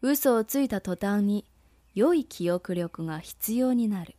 嘘をついた途端に良い記憶力が必要になる。